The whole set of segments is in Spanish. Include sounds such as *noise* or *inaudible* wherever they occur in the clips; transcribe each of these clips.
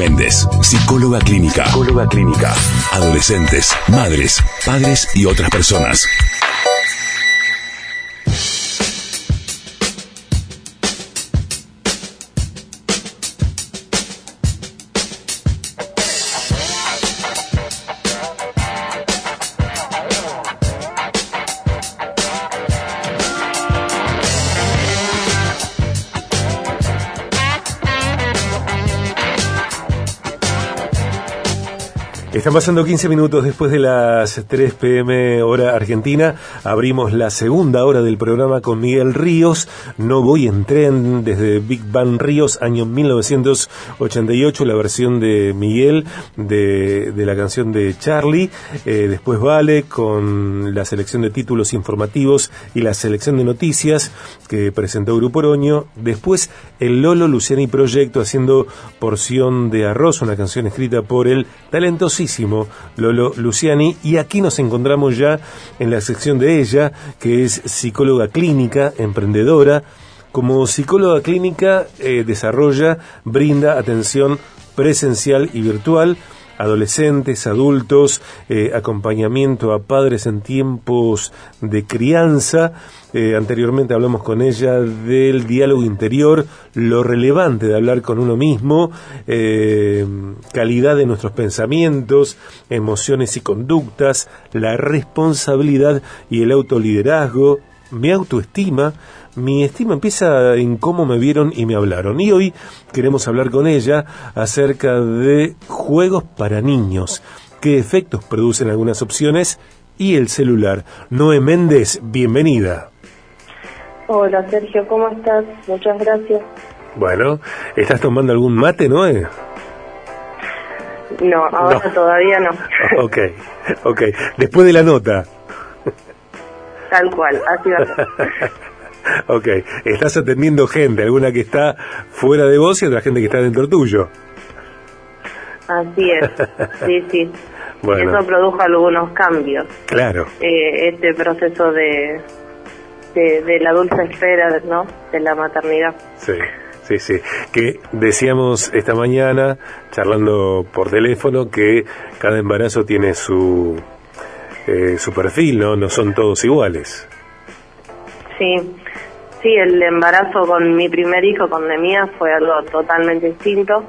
Méndez, psicóloga clínica. Psicóloga clínica. Adolescentes, madres, padres y otras personas. Están pasando 15 minutos después de las 3 pm hora argentina. Abrimos la segunda hora del programa con Miguel Ríos. No voy en tren desde Big Bang Ríos, año 1988, la versión de Miguel de, la canción de Charlie. Eh, después Vale con la selección de títulos informativos y la selección de noticias que presentó Grupo Oroño. Después el Lolo Luciani Proyecto haciendo porción de arroz, una canción escrita por el Lolo Luciani y aquí nos encontramos ya en la sección de ella, que es psicóloga clínica, emprendedora. Como psicóloga clínica eh, desarrolla, brinda atención presencial y virtual adolescentes, adultos, eh, acompañamiento a padres en tiempos de crianza. Eh, anteriormente hablamos con ella del diálogo interior, lo relevante de hablar con uno mismo, eh, calidad de nuestros pensamientos, emociones y conductas, la responsabilidad y el autoliderazgo, mi autoestima, mi estima empieza en cómo me vieron y me hablaron. Y hoy queremos hablar con ella acerca de juegos para niños, qué efectos producen algunas opciones y el celular. Noé Méndez, bienvenida. Hola Sergio, ¿cómo estás? Muchas gracias. Bueno, ¿estás tomando algún mate, Noé? No, ahora todavía no. *laughs* ok, ok. Después de la nota. Tal cual, así va. *laughs* *laughs* ok, estás atendiendo gente, alguna que está fuera de vos y otra gente que está dentro tuyo. Así es, *laughs* sí, sí. Bueno. Eso produjo algunos cambios. Claro. Eh, este proceso de, de, la dulce espera, ¿no? De la maternidad. Sí. Sí, sí, que decíamos esta mañana, charlando por teléfono, que cada embarazo tiene su, eh, su perfil, ¿no? No son todos iguales. Sí, sí, el embarazo con mi primer hijo, con Nemía, fue algo totalmente distinto.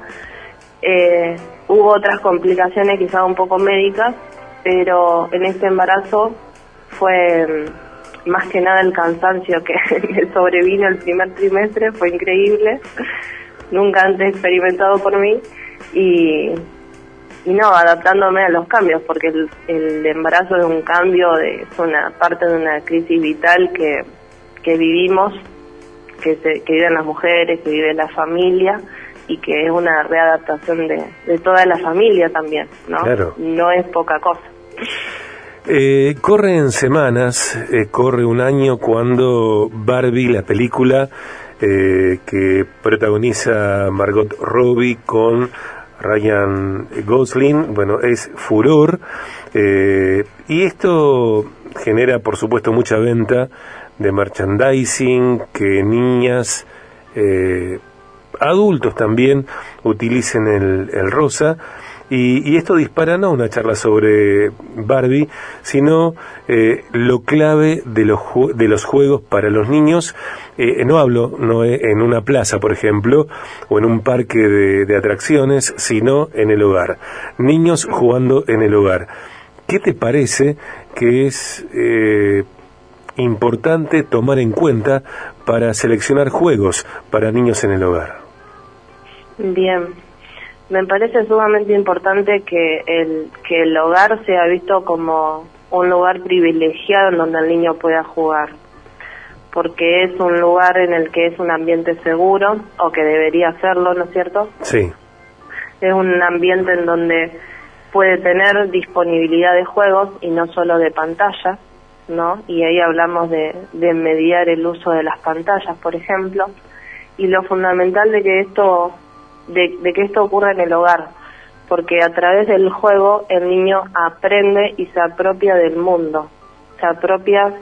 Eh, hubo otras complicaciones quizá un poco médicas, pero en este embarazo fue mm, más que nada el cansancio que *laughs* sobrevino el primer trimestre, fue increíble, nunca antes experimentado por mí y, no, adaptándome a los cambios, porque el, embarazo es un cambio, es una parte de una crisis vital que que vivimos, que, que viven las mujeres, que vive la familia y que es una readaptación de, de toda la familia también, ¿no? No es poca cosa. Eh, corre en semanas, eh, corre un año cuando Barbie, la película eh, que protagoniza Margot Robbie con Ryan Gosling, bueno, es furor. Y esto genera, por supuesto, mucha venta de merchandising, que niñas, eh, adultos también utilicen el, rosa. Y, esto dispara no una charla sobre Barbie, sino eh, lo clave de los, de los juegos para los niños. Eh, no hablo no en una plaza, por ejemplo, o en un parque de atracciones, sino en el hogar. Niños jugando en el hogar. ¿Qué te parece que es importante tomar en cuenta para seleccionar juegos para niños en el hogar? Bien, me parece sumamente importante que el, que el hogar sea visto como un lugar privilegiado en donde el niño pueda jugar, porque es un lugar en el que es un ambiente seguro, o que debería serlo, ¿no es cierto? Sí. Es un ambiente en donde puede tener disponibilidad de juegos y no solo de pantalla Y ahí hablamos de, mediar el uso de las pantallas, por ejemplo, y lo fundamental de que esto de, que esto ocurra en el hogar, porque a través del juego el niño aprende y se apropia del mundo, se apropia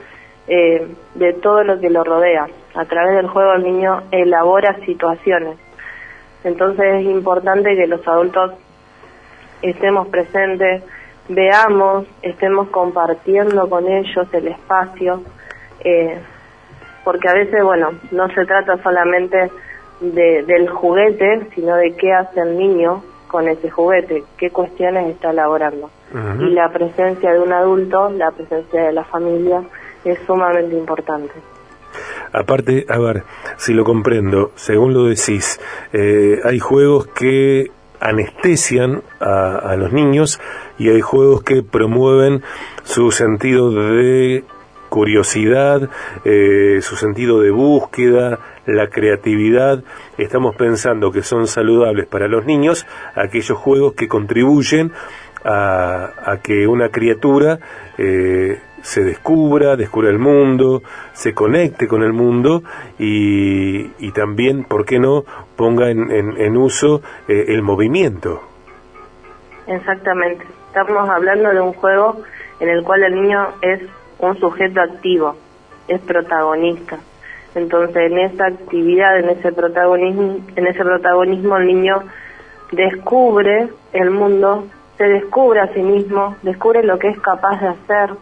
eh, de todo lo que lo rodea. A través del juego el niño elabora situaciones. Entonces es importante que los adultos estemos presentes, veamos, estemos compartiendo con ellos el espacio, eh, porque a veces, bueno, no se trata solamente de, del juguete, sino de qué hace el niño con ese juguete, qué cuestiones está elaborando. Y la presencia de un adulto, la presencia de la familia, es sumamente importante. Aparte, a ver, si lo comprendo, según lo decís, eh, hay juegos que anestesian a, los niños y hay juegos que promueven su sentido de curiosidad, eh, su sentido de búsqueda, la creatividad. Estamos pensando que son saludables para los niños aquellos juegos que contribuyen a, que una criatura eh, se descubra, descubra el mundo, se conecte con el mundo y, y también, ¿por qué no?, ponga en, en, uso eh, el movimiento. Exactamente. Estamos hablando de un juego en el cual el niño es un sujeto activo, es protagonista. Entonces, en esa actividad, en ese protagonismo, en ese protagonismo el niño descubre el mundo, se descubre a sí mismo, descubre lo que es capaz de hacer,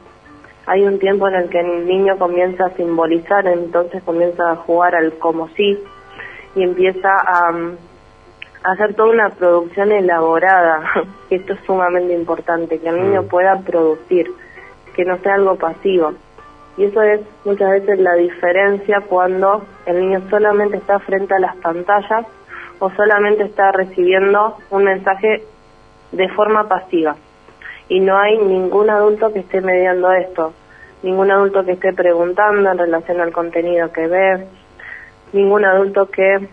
hay un tiempo en el que el niño comienza a simbolizar, entonces comienza a jugar al como sí y empieza a, hacer toda una producción elaborada. *laughs* Esto es sumamente importante, que el niño mm. pueda producir, que no sea algo pasivo. Y eso es muchas veces la diferencia cuando el niño solamente está frente a las pantallas o solamente está recibiendo un mensaje de forma pasiva y no hay ningún adulto que esté mediando esto, ningún adulto que esté preguntando en relación al contenido que ve, ningún adulto que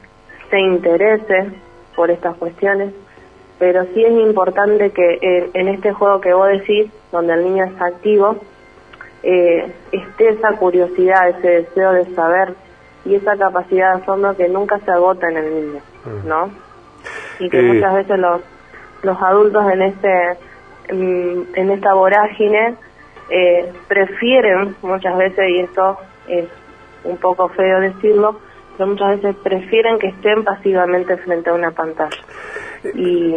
se interese por estas cuestiones, pero sí es importante que en, este juego que vos decís, donde el niño está activo, eh, esté esa curiosidad, ese deseo de saber y esa capacidad de asombro que nunca se agota en el niño, mm. ¿no? Y que muchas veces los, los adultos en este en, esta vorágine eh, prefieren muchas veces, y esto es un poco feo decirlo, pero muchas veces prefieren que estén pasivamente frente a una pantalla. Y,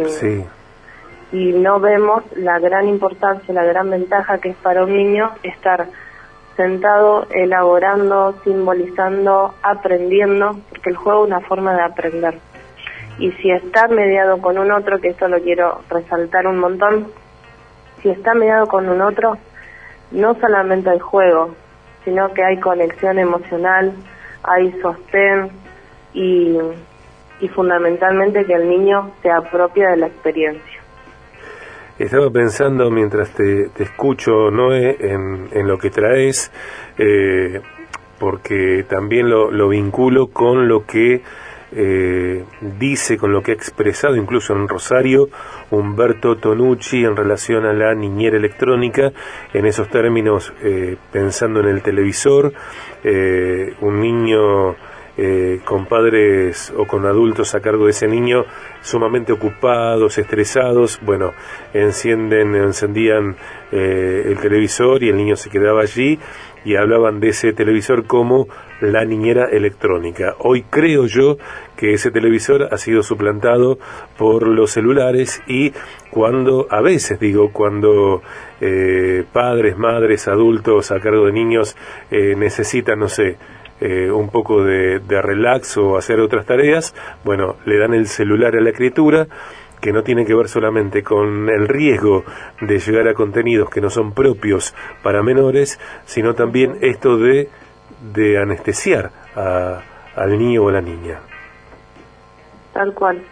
y no vemos la gran importancia, la gran ventaja que es para un niño estar sentado, elaborando, simbolizando, aprendiendo, porque el juego es una forma de aprender. Y si está mediado con un otro, que esto lo quiero resaltar un montón, si está mediado con un otro, no solamente hay juego, sino que hay conexión emocional, hay sostén y, y fundamentalmente que el niño se apropia de la experiencia. Estaba pensando mientras te, te escucho, Noé, en, en, lo que traes, eh, porque también lo, lo vinculo con lo que eh, dice, con lo que ha expresado incluso en Rosario Humberto Tonucci en relación a la niñera electrónica, en esos términos eh, pensando en el televisor, eh, un niño con padres o con adultos a cargo de ese niño sumamente ocupados, estresados, bueno, encienden, encendían el televisor y el niño se quedaba allí y hablaban de ese televisor como la niñera electrónica. Hoy creo yo que ese televisor ha sido suplantado por los celulares y cuando, a veces digo, cuando eh, padres, madres, adultos a cargo de niños eh, necesitan, no sé, eh, un poco de, de relax o hacer otras tareas, bueno, le dan el celular a la criatura que no tiene que ver solamente con el riesgo de llegar a contenidos que no son propios para menores, sino también esto de, de anestesiar a, al niño o la niña. Tal cual.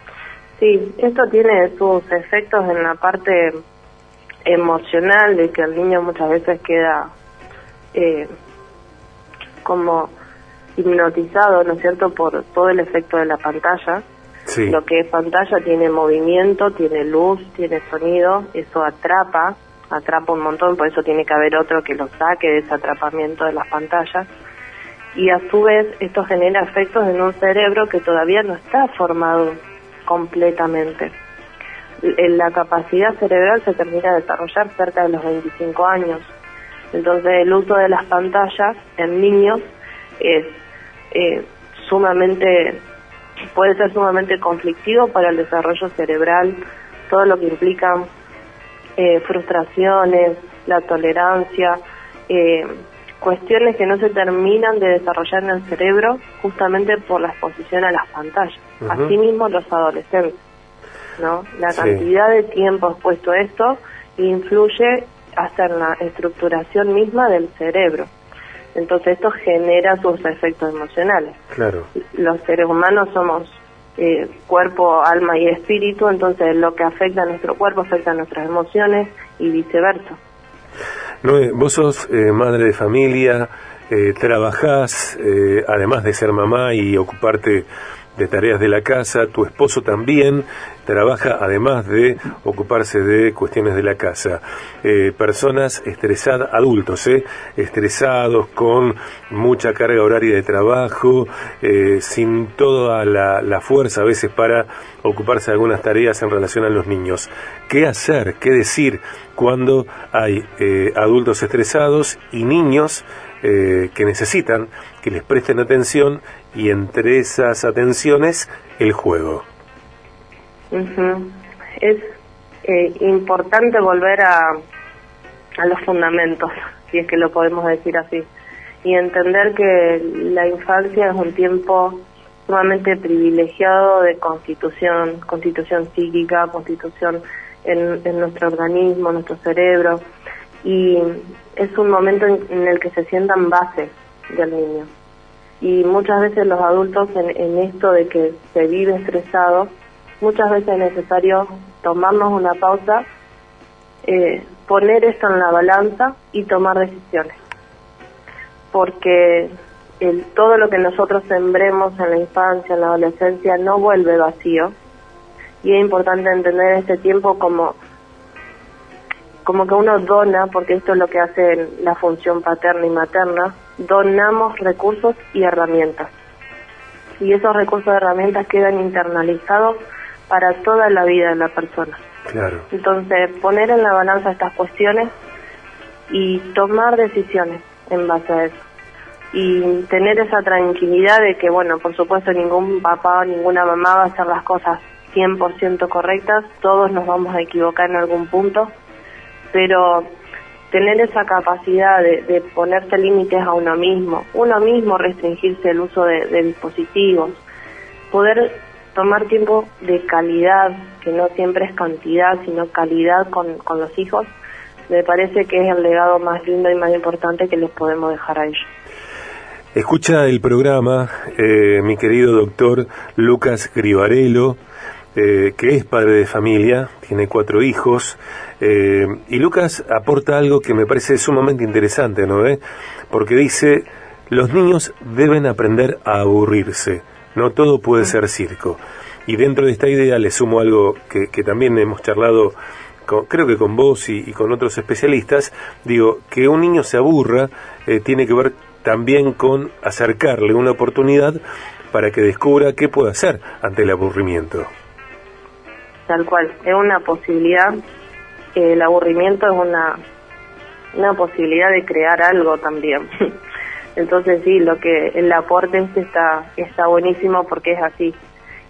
Sí, esto tiene sus efectos en la parte emocional de que el niño muchas veces queda eh, como hipnotizado, ¿no es cierto?, por todo el efecto de la pantalla lo que es pantalla tiene movimiento, tiene luz, tiene sonido, eso atrapa, atrapa un montón, por eso tiene que haber otro que lo saque de ese atrapamiento de las pantallas. Y a su vez esto genera efectos en un cerebro que todavía no está formado completamente. La capacidad cerebral se termina de desarrollar cerca de los 25 años. Entonces el uso de las pantallas en niños es eh, sumamente puede ser sumamente conflictivo para el desarrollo cerebral, todo lo que implica eh, frustraciones, la tolerancia, eh, cuestiones que no se terminan de desarrollar en el cerebro justamente por la exposición a las pantallas. Asimismo los adolescentes, ¿no? La cantidad de tiempo expuesto a esto influye hasta en la estructuración misma del cerebro. Entonces esto genera sus efectos emocionales. Claro. Los seres humanos somos eh, cuerpo, alma y espíritu, entonces lo que afecta a nuestro cuerpo afecta a nuestras emociones y viceversa. No, vos sos eh, madre de familia, eh, trabajás, eh, además de ser mamá y ocuparte de tareas de la casa, tu esposo también trabaja además de ocuparse de cuestiones de la casa. Eh, personas estresadas, adultos, eh, estresados, con mucha carga horaria de trabajo, eh, sin toda la, fuerza a veces para ocuparse de algunas tareas en relación a los niños. ¿Qué hacer? ¿Qué decir cuando hay eh, adultos estresados y niños que necesitan que les presten atención y entre esas atenciones el juego. Es eh, importante volver a, a los fundamentos, si es que lo podemos decir así, y entender que la infancia es un tiempo sumamente privilegiado de constitución, constitución psíquica, constitución en, en nuestro organismo, nuestro cerebro, y es un momento en, el que se sientan bases del niño. Y muchas veces los adultos en, esto de que se vive estresado, muchas veces es necesario tomarnos una pausa, eh, poner esto en la balanza y tomar decisiones. Porque todo lo que nosotros sembremos en la infancia, en la adolescencia, no vuelve vacío. Y es importante entender este tiempo como como que uno dona, porque esto es lo que hace la función paterna y materna, donamos recursos y herramientas. Y esos recursos y herramientas quedan internalizados para toda la vida de la persona. Claro. Entonces, poner en la balanza estas cuestiones y tomar decisiones en base a eso. Y tener esa tranquilidad de que, bueno, por supuesto, ningún papá o ninguna mamá va a hacer las cosas 100% correctas, todos nos vamos a equivocar en algún punto, pero tener esa capacidad de, ponerse límites a uno mismo, uno mismo restringirse el uso de, dispositivos, poder tomar tiempo de calidad, que no siempre es cantidad, sino calidad con, con los hijos, me parece que es el legado más lindo y más importante que les podemos dejar a ellos. Escucha el programa, eh, mi querido doctor Lucas Grivarello, eh, que es padre de familia, tiene cuatro hijos, eh, y Lucas aporta algo que me parece sumamente interesante, ¿no? Porque dice, los niños deben aprender a aburrirse, no todo puede ser circo. Y dentro de esta idea le sumo algo que, también hemos charlado, creo que con vos y, con otros especialistas, digo, que un niño se aburra eh, tiene que ver también con acercarle una oportunidad para que descubra qué puede hacer ante el aburrimiento. Tal cual, es una posibilidad el aburrimiento es una, una posibilidad de crear algo también. *laughs* Entonces sí, lo que el aporte este está, está buenísimo porque es así.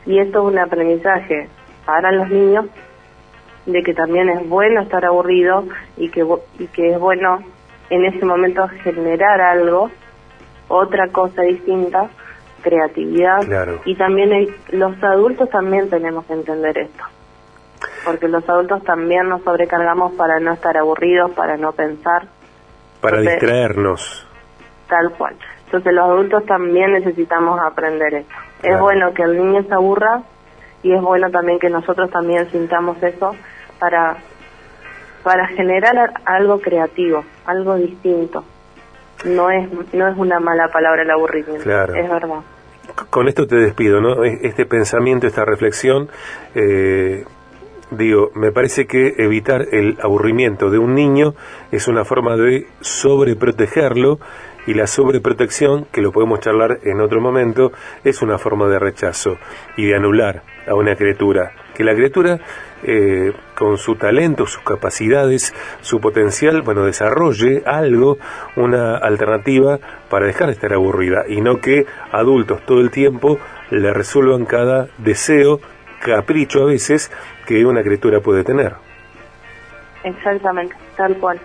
Y esto es un aprendizaje para los niños de que también es bueno estar aburrido y que, y que es bueno en ese momento generar algo, otra cosa distinta, creatividad. Y también los adultos también tenemos que entender esto porque los adultos también nos sobrecargamos para no estar aburridos, para no pensar. Para distraernos. Tal cual. Entonces los adultos también necesitamos aprender eso. Es bueno que el niño se aburra y es bueno también que nosotros también sintamos eso para, para generar algo creativo, algo distinto. No es, no es una mala palabra el aburrimiento, claro. es verdad. Con esto te despido, ¿no? E-, este pensamiento, esta reflexión, eh, digo, me parece que evitar el aburrimiento de un niño es una forma de sobreprotegerlo y la sobreprotección, que lo podemos charlar en otro momento, es una forma de rechazo y de anular a una criatura. Que la criatura, eh, con su talento, sus capacidades, su potencial, bueno, desarrolle algo, una alternativa para dejar de estar aburrida y no que adultos todo el tiempo le resuelvan cada deseo, capricho a veces, que una criatura puede tener. Exactamente, tal cual.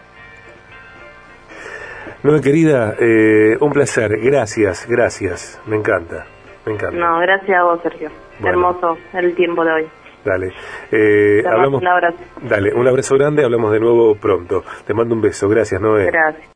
No, querida, eh, un placer. Gracias, gracias. Me encanta, me encanta. No, gracias a vos, Sergio. Hermoso el tiempo de hoy. Dale. Eh, hablamos, un abrazo. Dale, un abrazo grande. Hablamos de nuevo pronto. Te mando un beso. Gracias, Noé. Gracias.